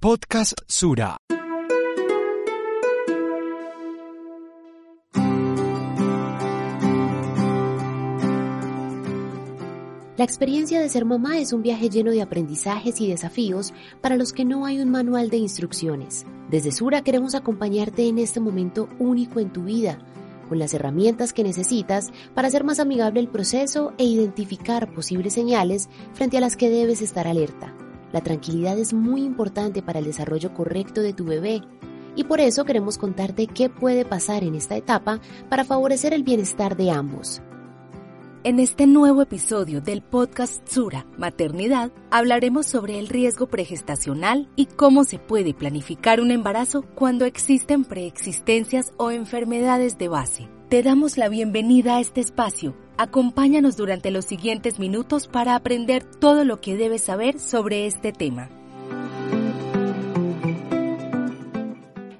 Podcast Sura. La experiencia de ser mamá es un viaje lleno de aprendizajes y desafíos para los que no hay un manual de instrucciones. Desde Sura queremos acompañarte en este momento único en tu vida, con las herramientas que necesitas para hacer más amigable el proceso e identificar posibles señales frente a las que debes estar alerta. La tranquilidad es muy importante para el desarrollo correcto de tu bebé y por eso queremos contarte qué puede pasar en esta etapa para favorecer el bienestar de ambos. En este nuevo episodio del podcast Sura Maternidad hablaremos sobre el riesgo pregestacional y cómo se puede planificar un embarazo cuando existen preexistencias o enfermedades de base. Te damos la bienvenida a este espacio. Acompáñanos durante los siguientes minutos para aprender todo lo que debes saber sobre este tema.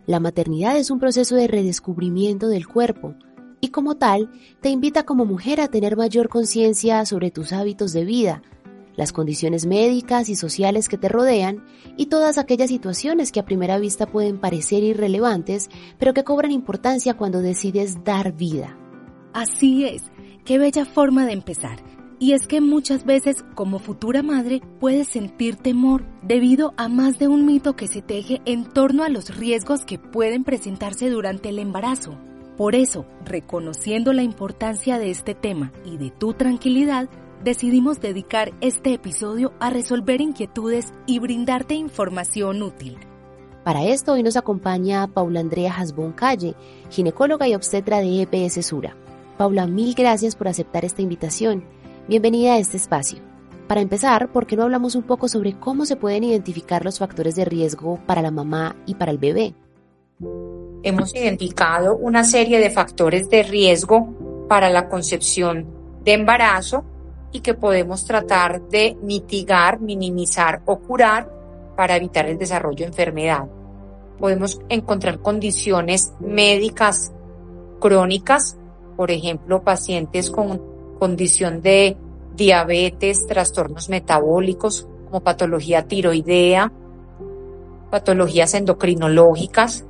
La maternidad es un proceso de redescubrimiento del cuerpo y como tal te invita como mujer a tener mayor conciencia sobre tus hábitos de vida, las condiciones médicas y sociales que te rodean y todas aquellas situaciones que a primera vista pueden parecer irrelevantes, pero que cobran importancia cuando decides dar vida. Así es, qué bella forma de empezar. Y es que muchas veces como futura madre puedes sentir temor debido a más de un mito que se teje en torno a los riesgos que pueden presentarse durante el embarazo. Por eso, reconociendo la importancia de este tema y de tu tranquilidad, decidimos dedicar este episodio a resolver inquietudes y brindarte información útil. Para esto hoy nos acompaña Paula Andrea Hasbón Calle, ginecóloga y obstetra de EPS Sura. Paula, mil gracias por aceptar esta invitación. Bienvenida a este espacio. Para empezar, ¿por qué no hablamos un poco sobre cómo se pueden identificar los factores de riesgo para la mamá y para el bebé? hemos identificado una serie de factores de riesgo para la concepción de embarazo y que podemos tratar de mitigar, minimizar o curar para evitar el desarrollo de enfermedad. Podemos encontrar condiciones médicas crónicas, por ejemplo, pacientes con condición de diabetes, trastornos metabólicos como patología tiroidea, patologías endocrinológicas,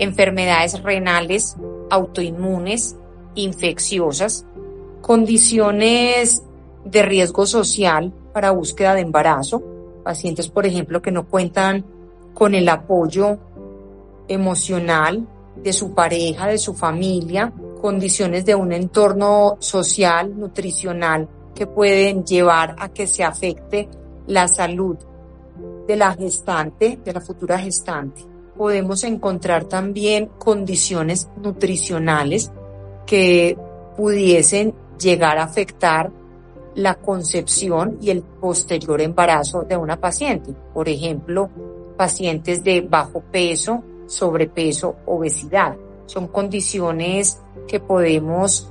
enfermedades renales, autoinmunes, infecciosas, condiciones de riesgo social para búsqueda de embarazo, pacientes, por ejemplo, que no cuentan con el apoyo emocional de su pareja, de su familia, condiciones de un entorno social, nutricional, que pueden llevar a que se afecte la salud de la gestante, de la futura gestante podemos encontrar también condiciones nutricionales que pudiesen llegar a afectar la concepción y el posterior embarazo de una paciente. Por ejemplo, pacientes de bajo peso, sobrepeso, obesidad. Son condiciones que podemos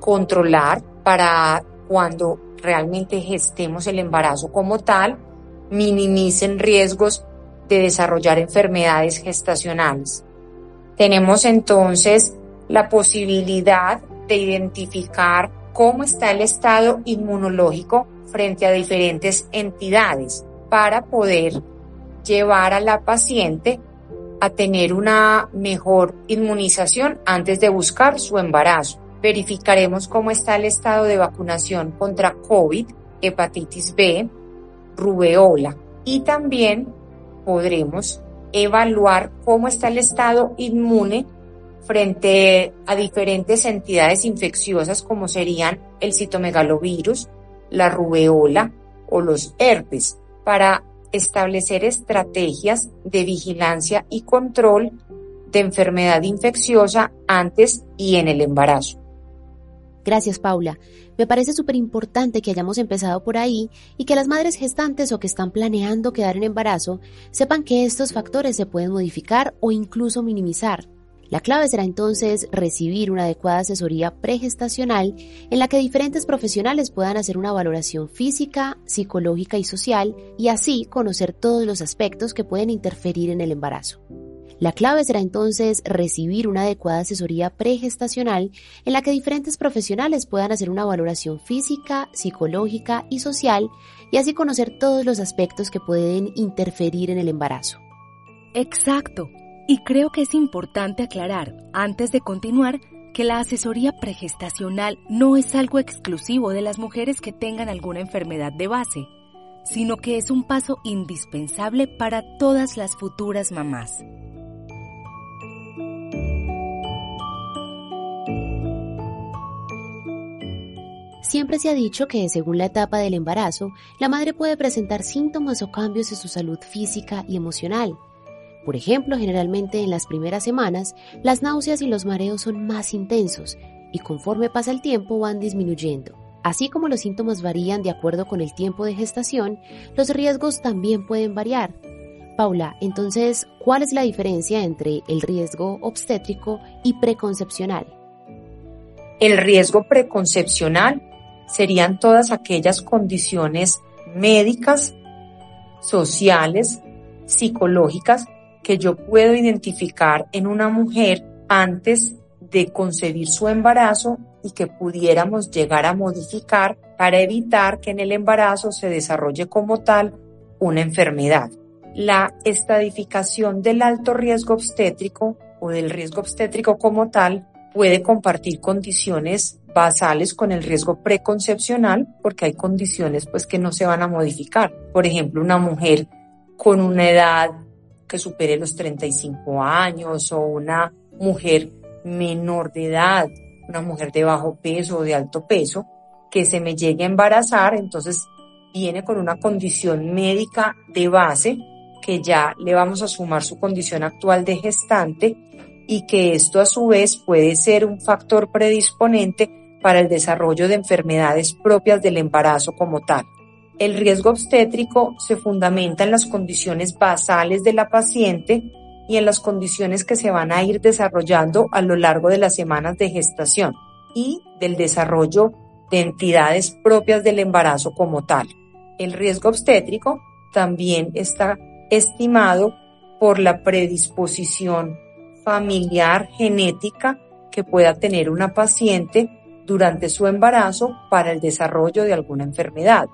controlar para cuando realmente gestemos el embarazo como tal, minimicen riesgos de desarrollar enfermedades gestacionales. Tenemos entonces la posibilidad de identificar cómo está el estado inmunológico frente a diferentes entidades para poder llevar a la paciente a tener una mejor inmunización antes de buscar su embarazo. Verificaremos cómo está el estado de vacunación contra COVID, hepatitis B, rubeola y también podremos evaluar cómo está el estado inmune frente a diferentes entidades infecciosas como serían el citomegalovirus, la rubeola o los herpes, para establecer estrategias de vigilancia y control de enfermedad infecciosa antes y en el embarazo. Gracias, Paula. Me parece súper importante que hayamos empezado por ahí y que las madres gestantes o que están planeando quedar en embarazo sepan que estos factores se pueden modificar o incluso minimizar. La clave será entonces recibir una adecuada asesoría pregestacional en la que diferentes profesionales puedan hacer una valoración física, psicológica y social y así conocer todos los aspectos que pueden interferir en el embarazo. La clave será entonces recibir una adecuada asesoría pregestacional en la que diferentes profesionales puedan hacer una valoración física, psicológica y social y así conocer todos los aspectos que pueden interferir en el embarazo. Exacto. Y creo que es importante aclarar, antes de continuar, que la asesoría pregestacional no es algo exclusivo de las mujeres que tengan alguna enfermedad de base, sino que es un paso indispensable para todas las futuras mamás. Siempre se ha dicho que según la etapa del embarazo, la madre puede presentar síntomas o cambios en su salud física y emocional. Por ejemplo, generalmente en las primeras semanas, las náuseas y los mareos son más intensos y conforme pasa el tiempo van disminuyendo. Así como los síntomas varían de acuerdo con el tiempo de gestación, los riesgos también pueden variar. Paula, entonces, ¿cuál es la diferencia entre el riesgo obstétrico y preconcepcional? El riesgo preconcepcional serían todas aquellas condiciones médicas, sociales, psicológicas que yo puedo identificar en una mujer antes de concebir su embarazo y que pudiéramos llegar a modificar para evitar que en el embarazo se desarrolle como tal una enfermedad. La estadificación del alto riesgo obstétrico o del riesgo obstétrico como tal puede compartir condiciones basales con el riesgo preconcepcional porque hay condiciones pues que no se van a modificar. Por ejemplo, una mujer con una edad que supere los 35 años o una mujer menor de edad, una mujer de bajo peso o de alto peso, que se me llegue a embarazar, entonces viene con una condición médica de base que ya le vamos a sumar su condición actual de gestante y que esto a su vez puede ser un factor predisponente para el desarrollo de enfermedades propias del embarazo como tal. El riesgo obstétrico se fundamenta en las condiciones basales de la paciente y en las condiciones que se van a ir desarrollando a lo largo de las semanas de gestación y del desarrollo de entidades propias del embarazo como tal. El riesgo obstétrico también está estimado por la predisposición familiar genética que pueda tener una paciente durante su embarazo para el desarrollo de alguna enfermedad.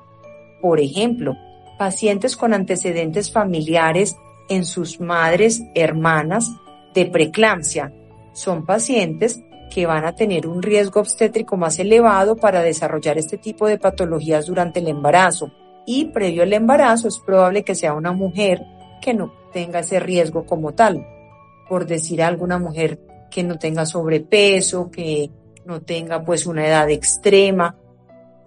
Por ejemplo, pacientes con antecedentes familiares en sus madres, hermanas de preeclampsia. Son pacientes que van a tener un riesgo obstétrico más elevado para desarrollar este tipo de patologías durante el embarazo. Y previo al embarazo es probable que sea una mujer que no tenga ese riesgo como tal por decir alguna mujer que no tenga sobrepeso, que no tenga pues una edad extrema,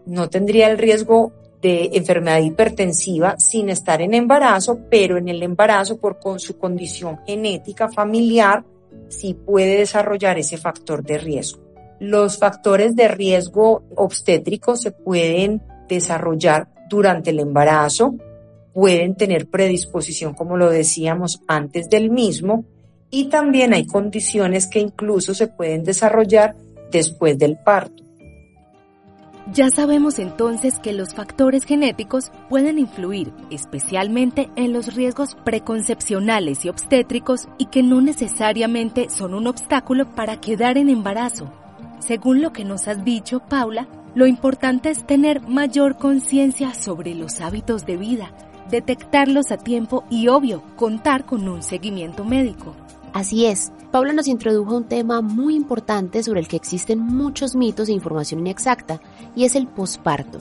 no tendría el riesgo de enfermedad hipertensiva sin estar en embarazo, pero en el embarazo por con su condición genética familiar sí puede desarrollar ese factor de riesgo. Los factores de riesgo obstétrico se pueden desarrollar durante el embarazo, pueden tener predisposición, como lo decíamos antes del mismo, y también hay condiciones que incluso se pueden desarrollar después del parto. Ya sabemos entonces que los factores genéticos pueden influir especialmente en los riesgos preconcepcionales y obstétricos y que no necesariamente son un obstáculo para quedar en embarazo. Según lo que nos has dicho, Paula, lo importante es tener mayor conciencia sobre los hábitos de vida, detectarlos a tiempo y, obvio, contar con un seguimiento médico. Así es, Paula nos introdujo a un tema muy importante sobre el que existen muchos mitos e información inexacta, y es el posparto.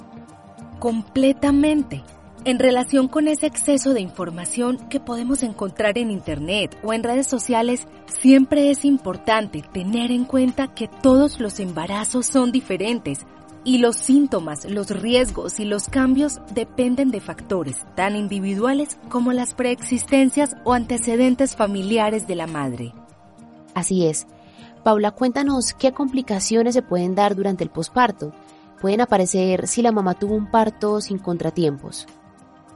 Completamente. En relación con ese exceso de información que podemos encontrar en Internet o en redes sociales, siempre es importante tener en cuenta que todos los embarazos son diferentes y los síntomas, los riesgos y los cambios dependen de factores tan individuales como las preexistencias o antecedentes familiares de la madre. Así es. Paula, cuéntanos qué complicaciones se pueden dar durante el posparto. Pueden aparecer si la mamá tuvo un parto sin contratiempos.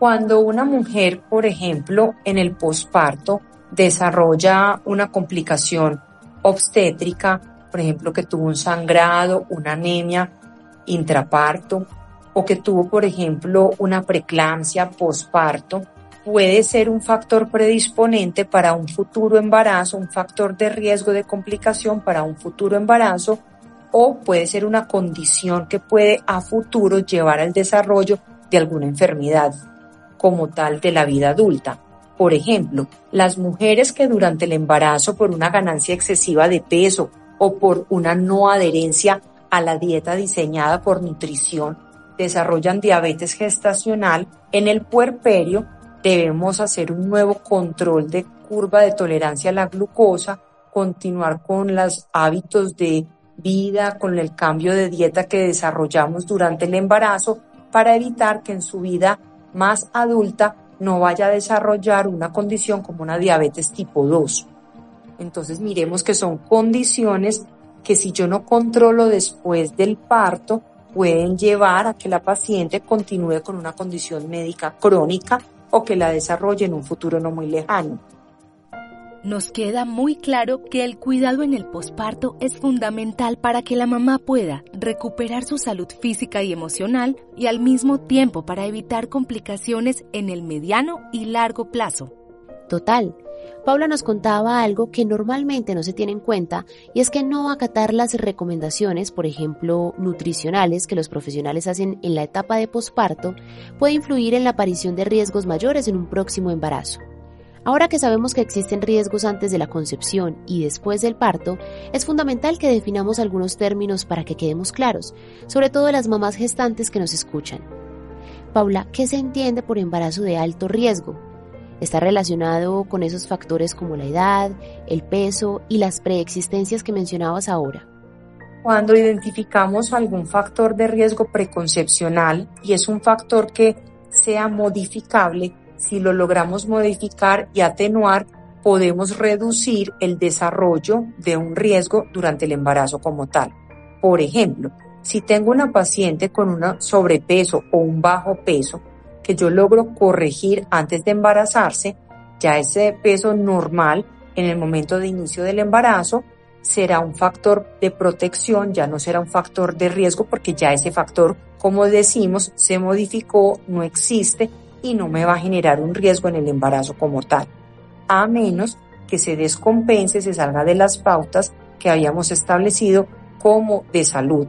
Cuando una mujer, por ejemplo, en el posparto desarrolla una complicación obstétrica, por ejemplo, que tuvo un sangrado, una anemia, intraparto o que tuvo, por ejemplo, una preeclampsia posparto, puede ser un factor predisponente para un futuro embarazo, un factor de riesgo de complicación para un futuro embarazo o puede ser una condición que puede a futuro llevar al desarrollo de alguna enfermedad como tal de la vida adulta. Por ejemplo, las mujeres que durante el embarazo por una ganancia excesiva de peso o por una no adherencia a la dieta diseñada por nutrición desarrollan diabetes gestacional en el puerperio, debemos hacer un nuevo control de curva de tolerancia a la glucosa, continuar con los hábitos de vida, con el cambio de dieta que desarrollamos durante el embarazo para evitar que en su vida más adulta no vaya a desarrollar una condición como una diabetes tipo 2. Entonces miremos que son condiciones que si yo no controlo después del parto, pueden llevar a que la paciente continúe con una condición médica crónica o que la desarrolle en un futuro no muy lejano. Nos queda muy claro que el cuidado en el posparto es fundamental para que la mamá pueda recuperar su salud física y emocional y al mismo tiempo para evitar complicaciones en el mediano y largo plazo. Total. Paula nos contaba algo que normalmente no se tiene en cuenta y es que no acatar las recomendaciones, por ejemplo, nutricionales que los profesionales hacen en la etapa de posparto puede influir en la aparición de riesgos mayores en un próximo embarazo. Ahora que sabemos que existen riesgos antes de la concepción y después del parto, es fundamental que definamos algunos términos para que quedemos claros, sobre todo las mamás gestantes que nos escuchan. Paula, ¿qué se entiende por embarazo de alto riesgo? Está relacionado con esos factores como la edad, el peso y las preexistencias que mencionabas ahora. Cuando identificamos algún factor de riesgo preconcepcional y es un factor que sea modificable, si lo logramos modificar y atenuar, podemos reducir el desarrollo de un riesgo durante el embarazo como tal. Por ejemplo, si tengo una paciente con un sobrepeso o un bajo peso que yo logro corregir antes de embarazarse, ya ese peso normal en el momento de inicio del embarazo será un factor de protección, ya no será un factor de riesgo porque ya ese factor, como decimos, se modificó, no existe y no me va a generar un riesgo en el embarazo como tal, a menos que se descompense, se salga de las pautas que habíamos establecido como de salud.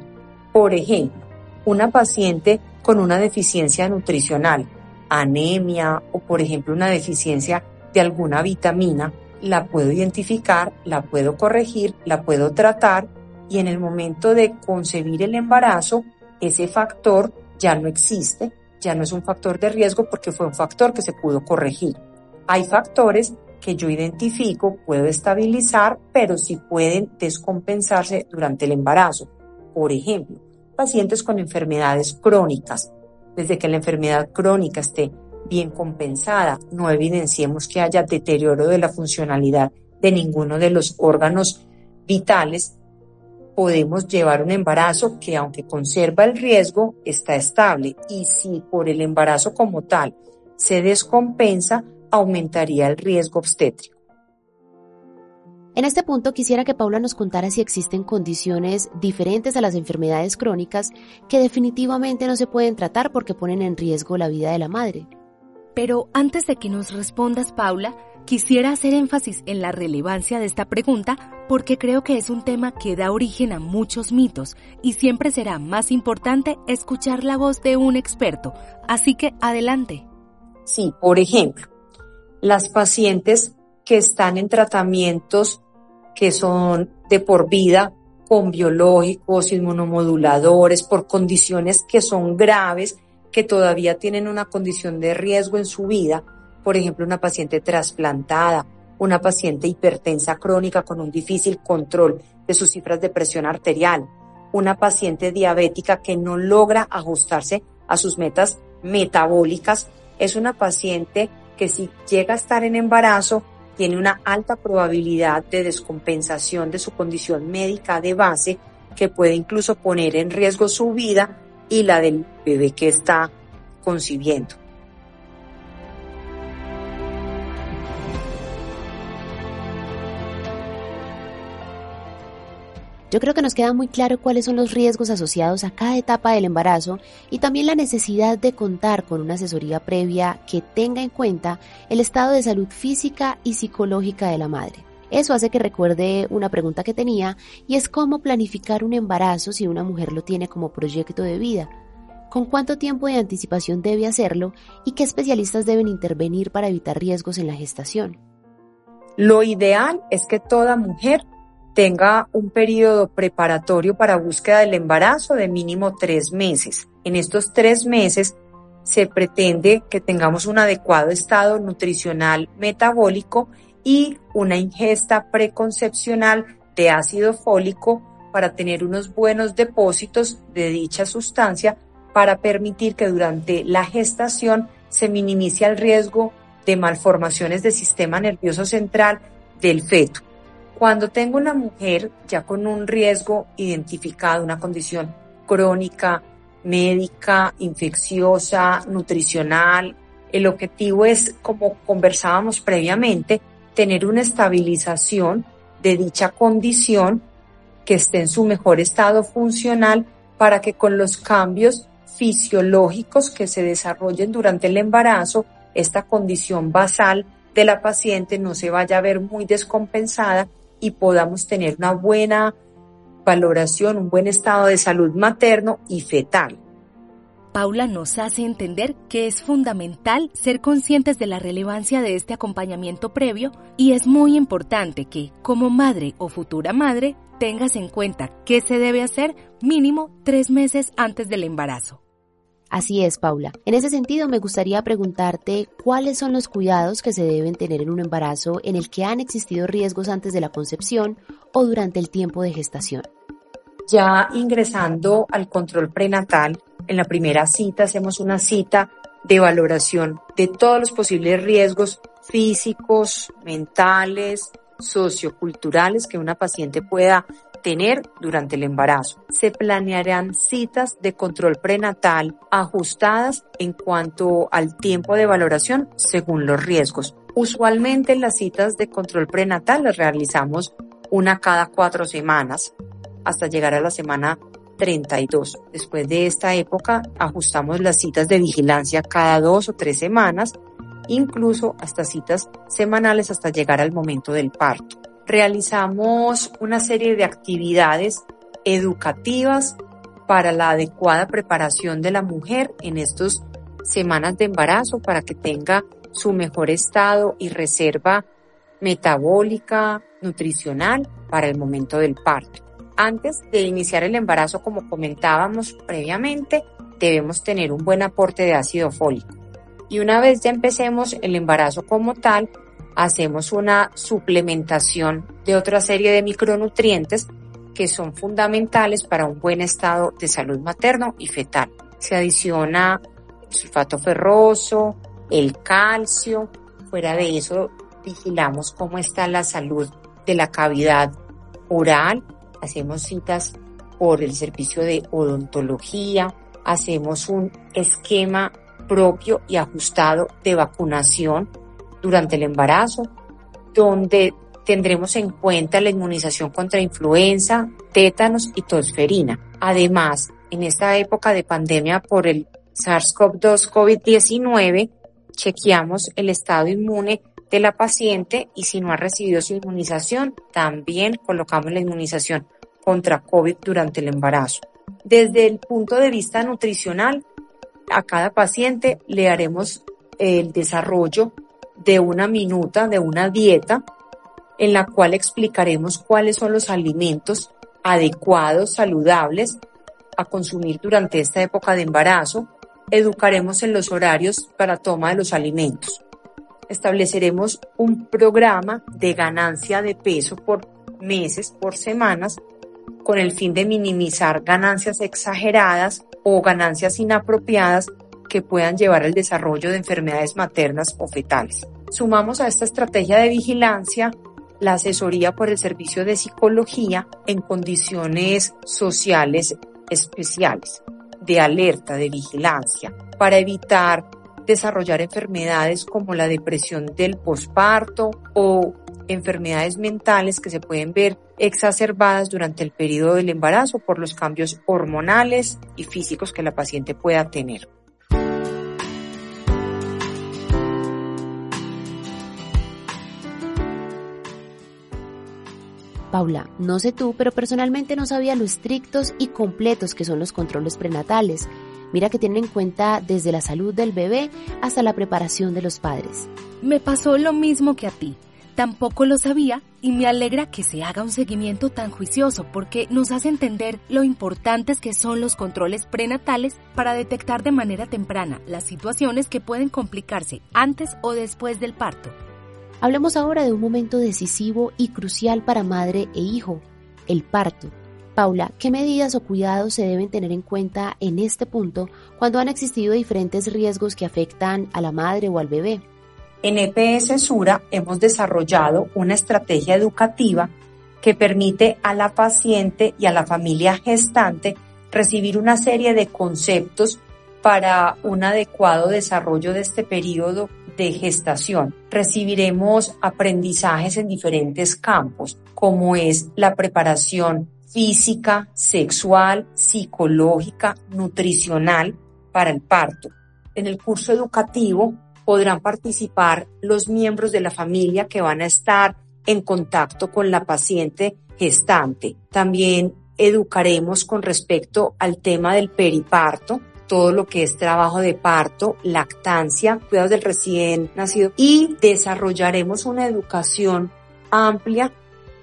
Por ejemplo, una paciente con una deficiencia nutricional, anemia o por ejemplo una deficiencia de alguna vitamina, la puedo identificar, la puedo corregir, la puedo tratar y en el momento de concebir el embarazo, ese factor ya no existe ya no es un factor de riesgo porque fue un factor que se pudo corregir. Hay factores que yo identifico, puedo estabilizar, pero sí pueden descompensarse durante el embarazo. Por ejemplo, pacientes con enfermedades crónicas. Desde que la enfermedad crónica esté bien compensada, no evidenciemos que haya deterioro de la funcionalidad de ninguno de los órganos vitales, podemos llevar un embarazo que aunque conserva el riesgo, está estable y si por el embarazo como tal se descompensa, aumentaría el riesgo obstétrico. En este punto quisiera que Paula nos contara si existen condiciones diferentes a las enfermedades crónicas que definitivamente no se pueden tratar porque ponen en riesgo la vida de la madre. Pero antes de que nos respondas, Paula, quisiera hacer énfasis en la relevancia de esta pregunta porque creo que es un tema que da origen a muchos mitos y siempre será más importante escuchar la voz de un experto. Así que adelante. Sí, por ejemplo, las pacientes que están en tratamientos que son de por vida con biológicos, inmunomoduladores, por condiciones que son graves, que todavía tienen una condición de riesgo en su vida, por ejemplo, una paciente trasplantada, una paciente hipertensa crónica con un difícil control de sus cifras de presión arterial, una paciente diabética que no logra ajustarse a sus metas metabólicas, es una paciente que si llega a estar en embarazo tiene una alta probabilidad de descompensación de su condición médica de base que puede incluso poner en riesgo su vida y la del bebé que está concibiendo. Yo creo que nos queda muy claro cuáles son los riesgos asociados a cada etapa del embarazo y también la necesidad de contar con una asesoría previa que tenga en cuenta el estado de salud física y psicológica de la madre. Eso hace que recuerde una pregunta que tenía y es cómo planificar un embarazo si una mujer lo tiene como proyecto de vida. ¿Con cuánto tiempo de anticipación debe hacerlo y qué especialistas deben intervenir para evitar riesgos en la gestación? Lo ideal es que toda mujer tenga un periodo preparatorio para búsqueda del embarazo de mínimo tres meses. En estos tres meses se pretende que tengamos un adecuado estado nutricional metabólico y una ingesta preconcepcional de ácido fólico para tener unos buenos depósitos de dicha sustancia para permitir que durante la gestación se minimice el riesgo de malformaciones del sistema nervioso central del feto. Cuando tengo una mujer ya con un riesgo identificado, una condición crónica, médica, infecciosa, nutricional, el objetivo es, como conversábamos previamente, tener una estabilización de dicha condición que esté en su mejor estado funcional para que con los cambios fisiológicos que se desarrollen durante el embarazo, esta condición basal de la paciente no se vaya a ver muy descompensada y podamos tener una buena valoración, un buen estado de salud materno y fetal. Paula nos hace entender que es fundamental ser conscientes de la relevancia de este acompañamiento previo y es muy importante que, como madre o futura madre, tengas en cuenta qué se debe hacer mínimo tres meses antes del embarazo. Así es, Paula. En ese sentido, me gustaría preguntarte cuáles son los cuidados que se deben tener en un embarazo en el que han existido riesgos antes de la concepción o durante el tiempo de gestación. Ya ingresando al control prenatal, en la primera cita hacemos una cita de valoración de todos los posibles riesgos físicos, mentales, socioculturales que una paciente pueda tener durante el embarazo. Se planearán citas de control prenatal ajustadas en cuanto al tiempo de valoración según los riesgos. Usualmente las citas de control prenatal las realizamos una cada cuatro semanas hasta llegar a la semana 32. Después de esta época ajustamos las citas de vigilancia cada dos o tres semanas, incluso hasta citas semanales hasta llegar al momento del parto. Realizamos una serie de actividades educativas para la adecuada preparación de la mujer en estas semanas de embarazo para que tenga su mejor estado y reserva metabólica, nutricional para el momento del parto. Antes de iniciar el embarazo, como comentábamos previamente, debemos tener un buen aporte de ácido fólico. Y una vez ya empecemos el embarazo como tal, hacemos una suplementación de otra serie de micronutrientes que son fundamentales para un buen estado de salud materno y fetal. Se adiciona sulfato ferroso, el calcio. Fuera de eso, vigilamos cómo está la salud de la cavidad oral hacemos citas por el servicio de odontología, hacemos un esquema propio y ajustado de vacunación durante el embarazo, donde tendremos en cuenta la inmunización contra influenza, tétanos y tosferina. Además, en esta época de pandemia por el SARS-CoV-2 COVID-19, chequeamos el estado inmune de la paciente y si no ha recibido su inmunización, también colocamos la inmunización contra COVID durante el embarazo. Desde el punto de vista nutricional, a cada paciente le haremos el desarrollo de una minuta, de una dieta, en la cual explicaremos cuáles son los alimentos adecuados, saludables a consumir durante esta época de embarazo. Educaremos en los horarios para toma de los alimentos estableceremos un programa de ganancia de peso por meses, por semanas, con el fin de minimizar ganancias exageradas o ganancias inapropiadas que puedan llevar al desarrollo de enfermedades maternas o fetales. Sumamos a esta estrategia de vigilancia la asesoría por el servicio de psicología en condiciones sociales especiales, de alerta, de vigilancia, para evitar desarrollar enfermedades como la depresión del posparto o enfermedades mentales que se pueden ver exacerbadas durante el periodo del embarazo por los cambios hormonales y físicos que la paciente pueda tener. Paula, no sé tú, pero personalmente no sabía lo estrictos y completos que son los controles prenatales. Mira que tienen en cuenta desde la salud del bebé hasta la preparación de los padres. Me pasó lo mismo que a ti. Tampoco lo sabía y me alegra que se haga un seguimiento tan juicioso porque nos hace entender lo importantes que son los controles prenatales para detectar de manera temprana las situaciones que pueden complicarse antes o después del parto. Hablemos ahora de un momento decisivo y crucial para madre e hijo, el parto. Paula, ¿qué medidas o cuidados se deben tener en cuenta en este punto cuando han existido diferentes riesgos que afectan a la madre o al bebé? En EPS Sura hemos desarrollado una estrategia educativa que permite a la paciente y a la familia gestante recibir una serie de conceptos para un adecuado desarrollo de este periodo de gestación. Recibiremos aprendizajes en diferentes campos, como es la preparación física, sexual, psicológica, nutricional para el parto. En el curso educativo podrán participar los miembros de la familia que van a estar en contacto con la paciente gestante. También educaremos con respecto al tema del periparto, todo lo que es trabajo de parto, lactancia, cuidados del recién nacido y desarrollaremos una educación amplia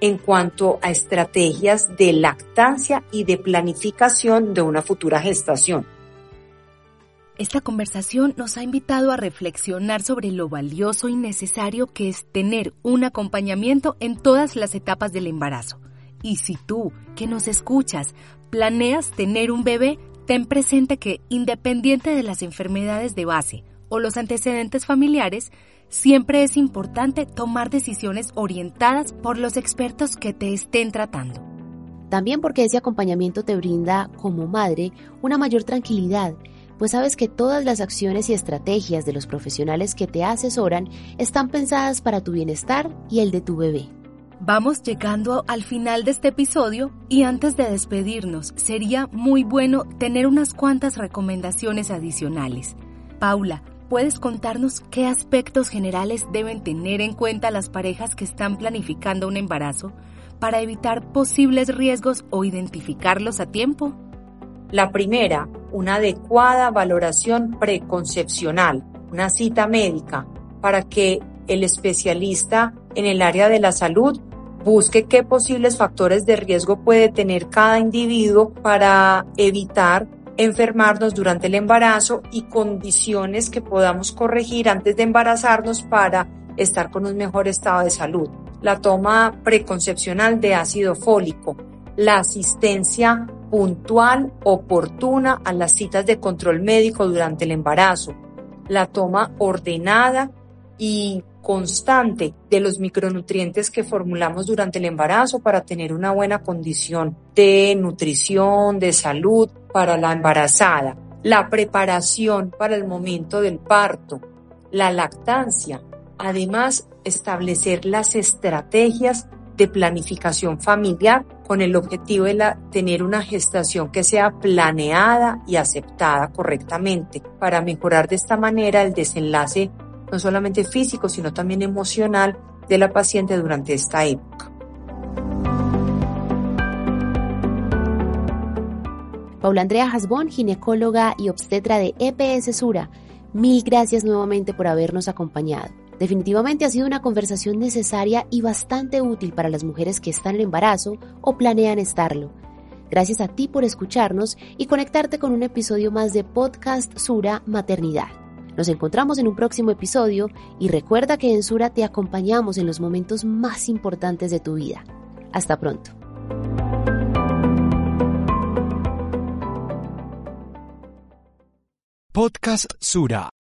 en cuanto a estrategias de lactancia y de planificación de una futura gestación. Esta conversación nos ha invitado a reflexionar sobre lo valioso y necesario que es tener un acompañamiento en todas las etapas del embarazo. Y si tú, que nos escuchas, planeas tener un bebé, ten presente que, independiente de las enfermedades de base o los antecedentes familiares, siempre es importante tomar decisiones orientadas por los expertos que te estén tratando. También porque ese acompañamiento te brinda, como madre, una mayor tranquilidad pues sabes que todas las acciones y estrategias de los profesionales que te asesoran están pensadas para tu bienestar y el de tu bebé. Vamos llegando al final de este episodio y antes de despedirnos sería muy bueno tener unas cuantas recomendaciones adicionales. Paula, ¿puedes contarnos qué aspectos generales deben tener en cuenta las parejas que están planificando un embarazo para evitar posibles riesgos o identificarlos a tiempo? La primera, una adecuada valoración preconcepcional, una cita médica, para que el especialista en el área de la salud busque qué posibles factores de riesgo puede tener cada individuo para evitar enfermarnos durante el embarazo y condiciones que podamos corregir antes de embarazarnos para estar con un mejor estado de salud. La toma preconcepcional de ácido fólico, la asistencia puntual, oportuna a las citas de control médico durante el embarazo, la toma ordenada y constante de los micronutrientes que formulamos durante el embarazo para tener una buena condición de nutrición, de salud para la embarazada, la preparación para el momento del parto, la lactancia, además establecer las estrategias de planificación familiar con el objetivo de tener una gestación que sea planeada y aceptada correctamente para mejorar de esta manera el desenlace no solamente físico, sino también emocional de la paciente durante esta época. Paula Andrea Hasbón, ginecóloga y obstetra de EPS Sura, mil gracias nuevamente por habernos acompañado. Definitivamente ha sido una conversación necesaria y bastante útil para las mujeres que están en embarazo o planean estarlo. Gracias a ti por escucharnos y conectarte con un episodio más de Podcast Sura Maternidad. Nos encontramos en un próximo episodio y recuerda que en Sura te acompañamos en los momentos más importantes de tu vida. Hasta pronto. Podcast Sura.